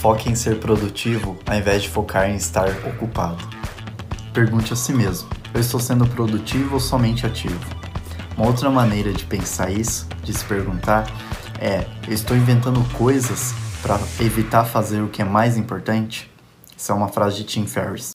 Foque em ser produtivo ao invés de focar em estar ocupado. Pergunte a si mesmo: eu estou sendo produtivo ou somente ativo? Uma outra maneira de pensar isso, de se perguntar, é: eu estou inventando coisas para evitar fazer o que é mais importante? Essa é uma frase de Tim Ferriss.